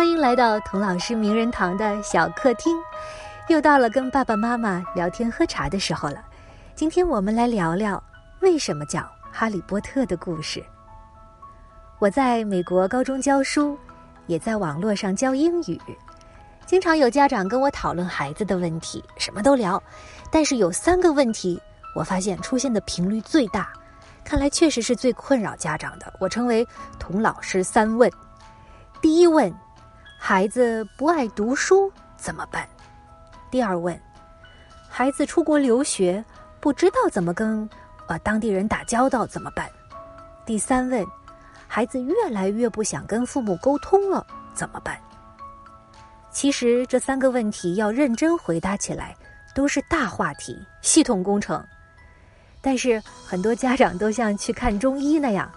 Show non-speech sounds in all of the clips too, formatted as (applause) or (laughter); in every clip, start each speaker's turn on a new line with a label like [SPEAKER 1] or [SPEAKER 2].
[SPEAKER 1] 欢迎来到童老师名人堂的小客厅，又到了跟爸爸妈妈聊天喝茶的时候了。今天我们来聊聊为什么叫《哈利波特》的故事。我在美国高中教书，也在网络上教英语，经常有家长跟我讨论孩子的问题，什么都聊。但是有三个问题，我发现出现的频率最大，看来确实是最困扰家长的。我称为“童老师三问”。第一问。孩子不爱读书怎么办？第二问，孩子出国留学不知道怎么跟呃当地人打交道怎么办？第三问，孩子越来越不想跟父母沟通了怎么办？其实这三个问题要认真回答起来都是大话题、系统工程，但是很多家长都像去看中医那样，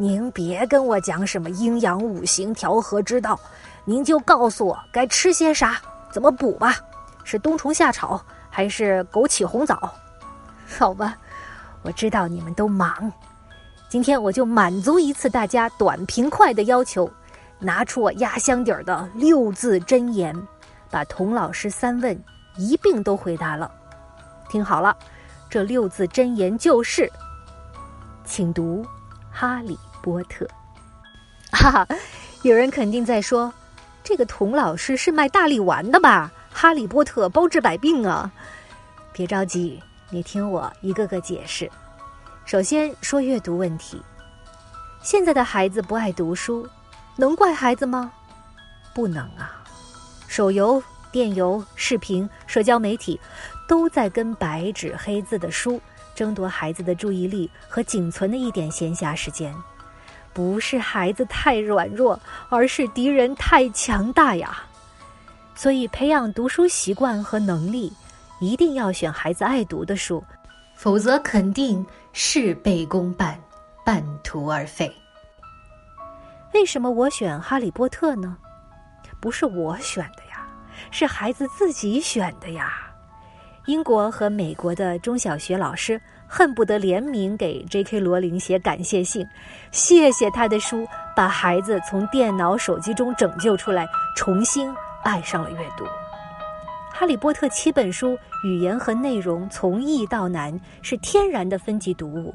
[SPEAKER 1] 您别跟我讲什么阴阳五行调和之道。您就告诉我该吃些啥，怎么补吧？是冬虫夏草还是枸杞红枣？(laughs) 好吧，我知道你们都忙，今天我就满足一次大家短平快的要求，拿出我压箱底儿的六字真言，把童老师三问一并都回答了。听好了，这六字真言就是：请读《哈利波特》。哈哈，有人肯定在说。这个童老师是卖大力丸的吧？哈利波特包治百病啊！别着急，你听我一个个解释。首先说阅读问题，现在的孩子不爱读书，能怪孩子吗？不能啊！手游、电游、视频、社交媒体，都在跟白纸黑字的书争夺孩子的注意力和仅存的一点闲暇时间。不是孩子太软弱，而是敌人太强大呀！所以培养读书习惯和能力，一定要选孩子爱读的书，否则肯定事倍功半，半途而废。为什么我选《哈利波特》呢？不是我选的呀，是孩子自己选的呀。英国和美国的中小学老师恨不得联名给 J.K. 罗琳写感谢信，谢谢他的书把孩子从电脑、手机中拯救出来，重新爱上了阅读。《哈利波特》七本书，语言和内容从易到难，是天然的分级读物，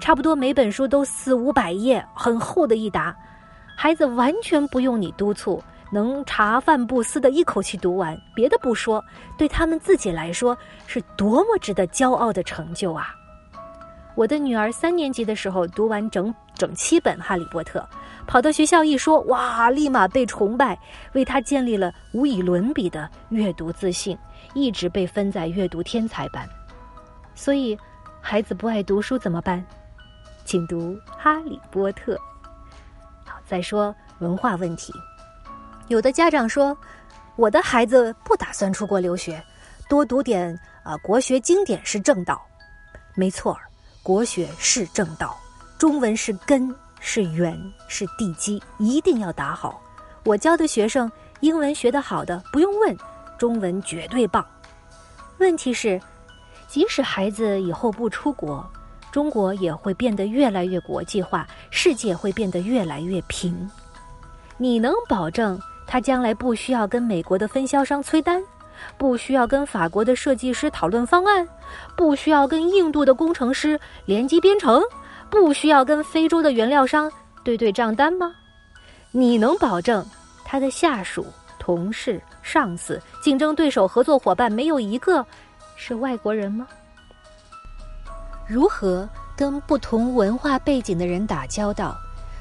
[SPEAKER 1] 差不多每本书都四五百页，很厚的一沓，孩子完全不用你督促。能茶饭不思的一口气读完，别的不说，对他们自己来说是多么值得骄傲的成就啊！我的女儿三年级的时候读完整整七本《哈利波特》，跑到学校一说，哇，立马被崇拜，为她建立了无以伦比的阅读自信，一直被分在阅读天才班。所以，孩子不爱读书怎么办？请读《哈利波特》。好，再说文化问题。有的家长说：“我的孩子不打算出国留学，多读点啊国学经典是正道。”没错，国学是正道，中文是根，是源，是地基，一定要打好。我教的学生英文学得好的不用问，中文绝对棒。问题是，即使孩子以后不出国，中国也会变得越来越国际化，世界会变得越来越平。你能保证？他将来不需要跟美国的分销商催单，不需要跟法国的设计师讨论方案，不需要跟印度的工程师联机编程，不需要跟非洲的原料商对对账单吗？你能保证他的下属、同事、上司、竞争对手、合作伙伴没有一个是外国人吗？如何跟不同文化背景的人打交道？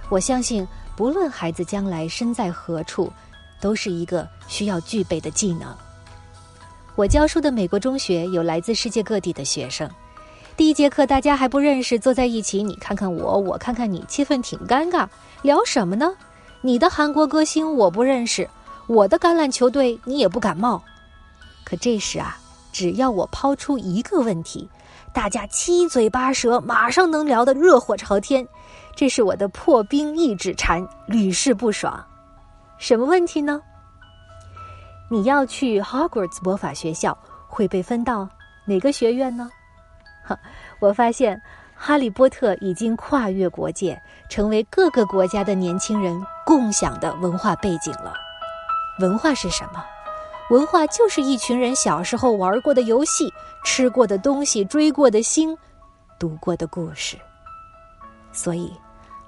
[SPEAKER 1] 我相信，不论孩子将来身在何处。都是一个需要具备的技能。我教书的美国中学有来自世界各地的学生，第一节课大家还不认识，坐在一起，你看看我，我看看你，气氛挺尴尬。聊什么呢？你的韩国歌星我不认识，我的橄榄球队你也不感冒。可这时啊，只要我抛出一个问题，大家七嘴八舌，马上能聊得热火朝天。这是我的破冰一指禅，屡试不爽。什么问题呢？你要去 Hogwarts 魔法学校，会被分到哪个学院呢？哈，我发现哈利波特已经跨越国界，成为各个国家的年轻人共享的文化背景了。文化是什么？文化就是一群人小时候玩过的游戏、吃过的东西、追过的星、读过的故事。所以，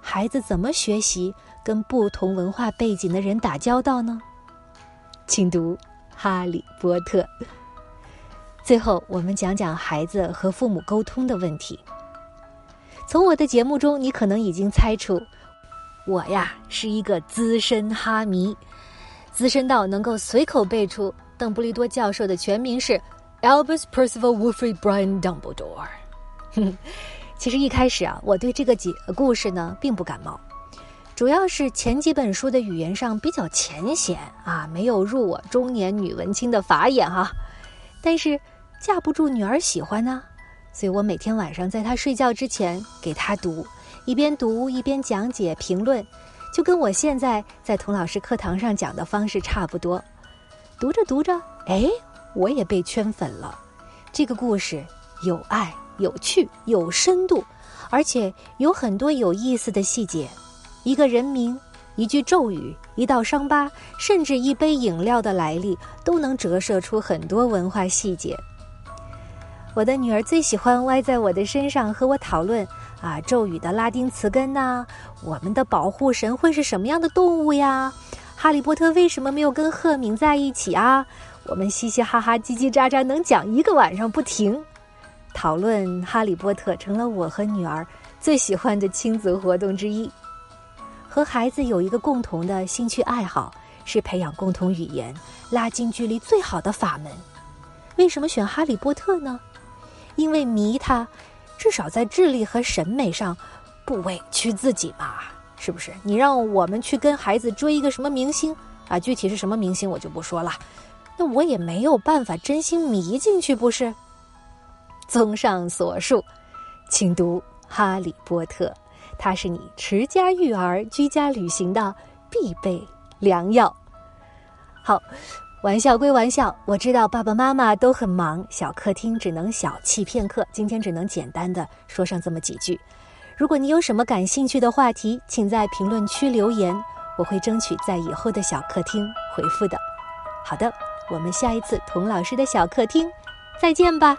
[SPEAKER 1] 孩子怎么学习跟不同文化背景的人打交道呢？请读《哈利波特》。最后，我们讲讲孩子和父母沟通的问题。从我的节目中，你可能已经猜出，我呀是一个资深哈迷，资深到能够随口背出邓布利多教授的全名是 Albus Percival Wilfrid Brian Dumbledore。哼 (laughs) 其实一开始啊，我对这个几个故事呢并不感冒，主要是前几本书的语言上比较浅显啊，没有入我中年女文青的法眼哈。但是架不住女儿喜欢呢。所以我每天晚上在她睡觉之前给她读，一边读一边讲解评论，就跟我现在在童老师课堂上讲的方式差不多。读着读着，哎，我也被圈粉了。这个故事有爱、有趣、有深度，而且有很多有意思的细节。一个人名、一句咒语、一道伤疤，甚至一杯饮料的来历，都能折射出很多文化细节。我的女儿最喜欢歪在我的身上和我讨论啊，咒语的拉丁词根呐，我们的保护神会是什么样的动物呀？哈利波特为什么没有跟赫敏在一起啊？我们嘻嘻哈哈、叽叽喳喳，能讲一个晚上不停。讨论哈利波特成了我和女儿最喜欢的亲子活动之一。和孩子有一个共同的兴趣爱好，是培养共同语言、拉近距离最好的法门。为什么选哈利波特呢？因为迷他，至少在智力和审美上不委屈自己嘛，是不是？你让我们去跟孩子追一个什么明星啊？具体是什么明星我就不说了，那我也没有办法真心迷进去，不是？综上所述，请读《哈利波特》，它是你持家育儿、居家旅行的必备良药。好。玩笑归玩笑，我知道爸爸妈妈都很忙，小客厅只能小憩片刻。今天只能简单的说上这么几句。如果你有什么感兴趣的话题，请在评论区留言，我会争取在以后的小客厅回复的。好的，我们下一次童老师的小客厅再见吧。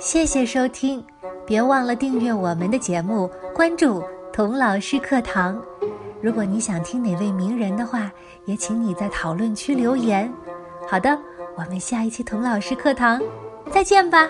[SPEAKER 1] 谢谢收听，别忘了订阅我们的节目，关注童老师课堂。如果你想听哪位名人的话，也请你在讨论区留言。好的，我们下一期童老师课堂再见吧。